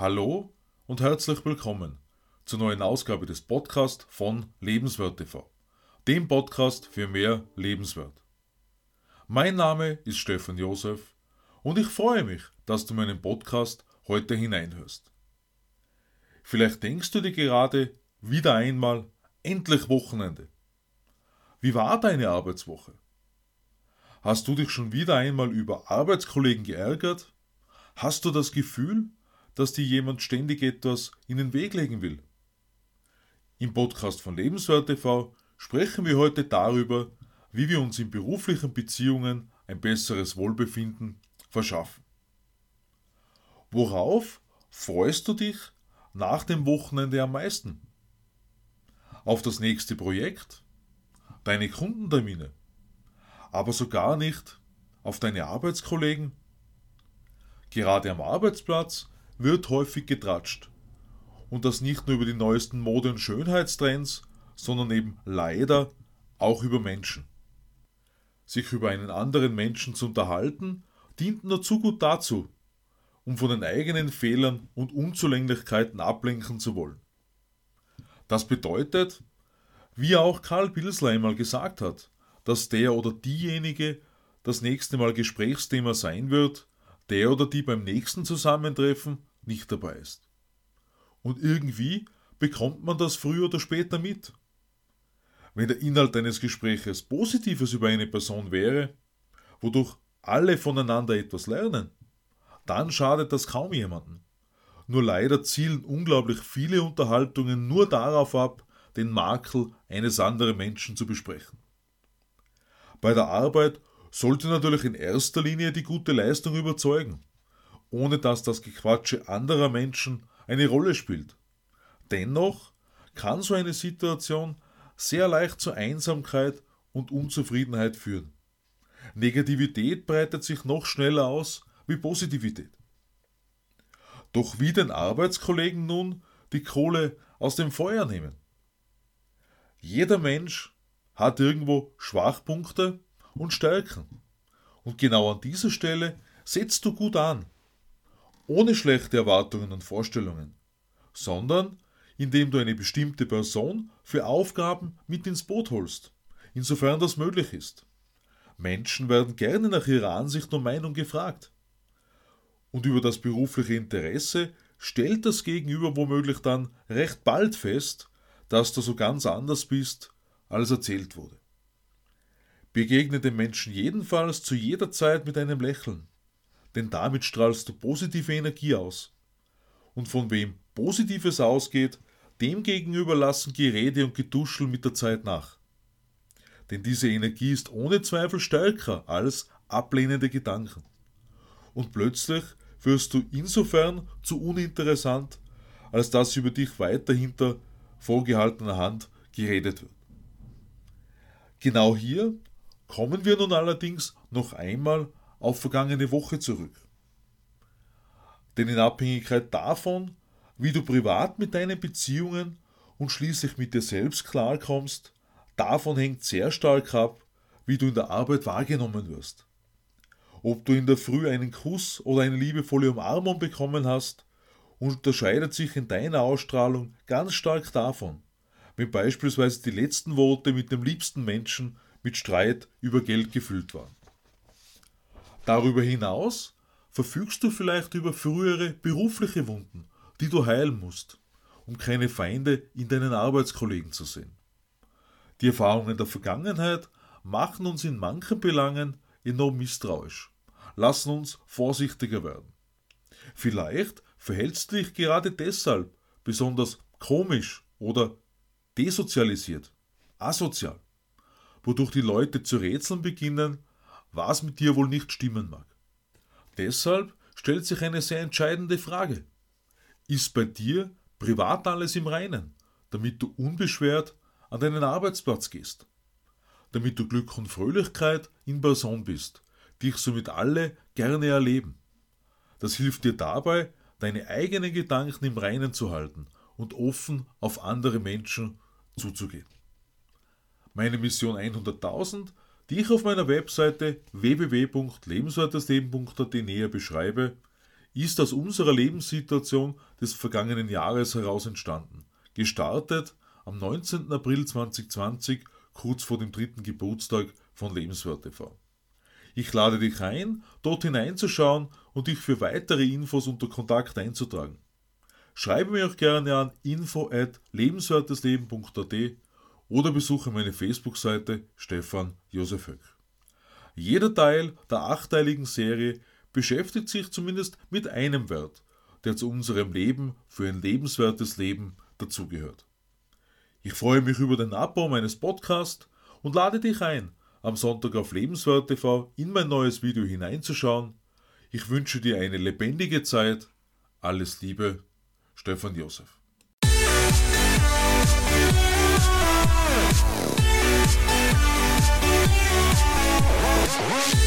Hallo und herzlich willkommen zur neuen Ausgabe des Podcasts von Lebenswert TV, dem Podcast für mehr Lebenswert. Mein Name ist Stefan Josef und ich freue mich, dass du meinen Podcast heute hineinhörst. Vielleicht denkst du dir gerade wieder einmal, endlich Wochenende. Wie war deine Arbeitswoche? Hast du dich schon wieder einmal über Arbeitskollegen geärgert? Hast du das Gefühl, dass dir jemand ständig etwas in den Weg legen will. Im Podcast von Lebenswert TV sprechen wir heute darüber, wie wir uns in beruflichen Beziehungen ein besseres Wohlbefinden verschaffen. Worauf freust du dich nach dem Wochenende am meisten? Auf das nächste Projekt? Deine Kundentermine? Aber sogar nicht auf deine Arbeitskollegen? Gerade am Arbeitsplatz wird häufig getratscht. Und das nicht nur über die neuesten Mode- und Schönheitstrends, sondern eben leider auch über Menschen. Sich über einen anderen Menschen zu unterhalten, dient nur zu gut dazu, um von den eigenen Fehlern und Unzulänglichkeiten ablenken zu wollen. Das bedeutet, wie auch Karl Pilsler einmal gesagt hat, dass der oder diejenige das nächste Mal Gesprächsthema sein wird, der oder die beim nächsten Zusammentreffen nicht dabei ist. Und irgendwie bekommt man das früher oder später mit. Wenn der Inhalt eines Gespräches Positives über eine Person wäre, wodurch alle voneinander etwas lernen, dann schadet das kaum jemanden. Nur leider zielen unglaublich viele Unterhaltungen nur darauf ab, den Makel eines anderen Menschen zu besprechen. Bei der Arbeit sollte natürlich in erster Linie die gute Leistung überzeugen ohne dass das Gequatsche anderer Menschen eine Rolle spielt. Dennoch kann so eine Situation sehr leicht zur Einsamkeit und Unzufriedenheit führen. Negativität breitet sich noch schneller aus wie Positivität. Doch wie den Arbeitskollegen nun die Kohle aus dem Feuer nehmen? Jeder Mensch hat irgendwo Schwachpunkte und Stärken. Und genau an dieser Stelle setzt du gut an ohne schlechte Erwartungen und Vorstellungen, sondern indem du eine bestimmte Person für Aufgaben mit ins Boot holst, insofern das möglich ist. Menschen werden gerne nach ihrer Ansicht und Meinung gefragt. Und über das berufliche Interesse stellt das Gegenüber womöglich dann recht bald fest, dass du so ganz anders bist, als erzählt wurde. Begegne dem Menschen jedenfalls zu jeder Zeit mit einem Lächeln denn damit strahlst du positive Energie aus. Und von wem Positives ausgeht, dem gegenüber lassen Gerede und Getuschel mit der Zeit nach. Denn diese Energie ist ohne Zweifel stärker als ablehnende Gedanken. Und plötzlich wirst du insofern zu uninteressant, als dass über dich weiter hinter vorgehaltener Hand geredet wird. Genau hier kommen wir nun allerdings noch einmal auf vergangene Woche zurück. Denn in Abhängigkeit davon, wie du privat mit deinen Beziehungen und schließlich mit dir selbst klarkommst, davon hängt sehr stark ab, wie du in der Arbeit wahrgenommen wirst. Ob du in der Früh einen Kuss oder eine liebevolle Umarmung bekommen hast, unterscheidet sich in deiner Ausstrahlung ganz stark davon, wenn beispielsweise die letzten Worte mit dem liebsten Menschen mit Streit über Geld gefüllt waren. Darüber hinaus verfügst du vielleicht über frühere berufliche Wunden, die du heilen musst, um keine Feinde in deinen Arbeitskollegen zu sehen. Die Erfahrungen der Vergangenheit machen uns in manchen Belangen enorm misstrauisch, lassen uns vorsichtiger werden. Vielleicht verhältst du dich gerade deshalb besonders komisch oder desozialisiert, asozial, wodurch die Leute zu rätseln beginnen, was mit dir wohl nicht stimmen mag. Deshalb stellt sich eine sehr entscheidende Frage. Ist bei dir privat alles im Reinen, damit du unbeschwert an deinen Arbeitsplatz gehst? Damit du Glück und Fröhlichkeit in Person bist, dich somit alle gerne erleben. Das hilft dir dabei, deine eigenen Gedanken im Reinen zu halten und offen auf andere Menschen zuzugehen. Meine Mission 100.000 die ich auf meiner Webseite www.lebenswertesleben.at näher beschreibe, ist aus unserer Lebenssituation des vergangenen Jahres heraus entstanden. Gestartet am 19. April 2020, kurz vor dem dritten Geburtstag von Lebenswert TV. Ich lade dich ein, dort hineinzuschauen und dich für weitere Infos unter Kontakt einzutragen. Schreibe mir auch gerne an info at oder besuche meine Facebook-Seite Stefan Josef Höck. Jeder Teil der achteiligen Serie beschäftigt sich zumindest mit einem Wert, der zu unserem Leben für ein lebenswertes Leben dazugehört. Ich freue mich über den Abbau meines Podcasts und lade dich ein, am Sonntag auf Lebenswert TV in mein neues Video hineinzuschauen. Ich wünsche dir eine lebendige Zeit. Alles Liebe, Stefan Josef. What?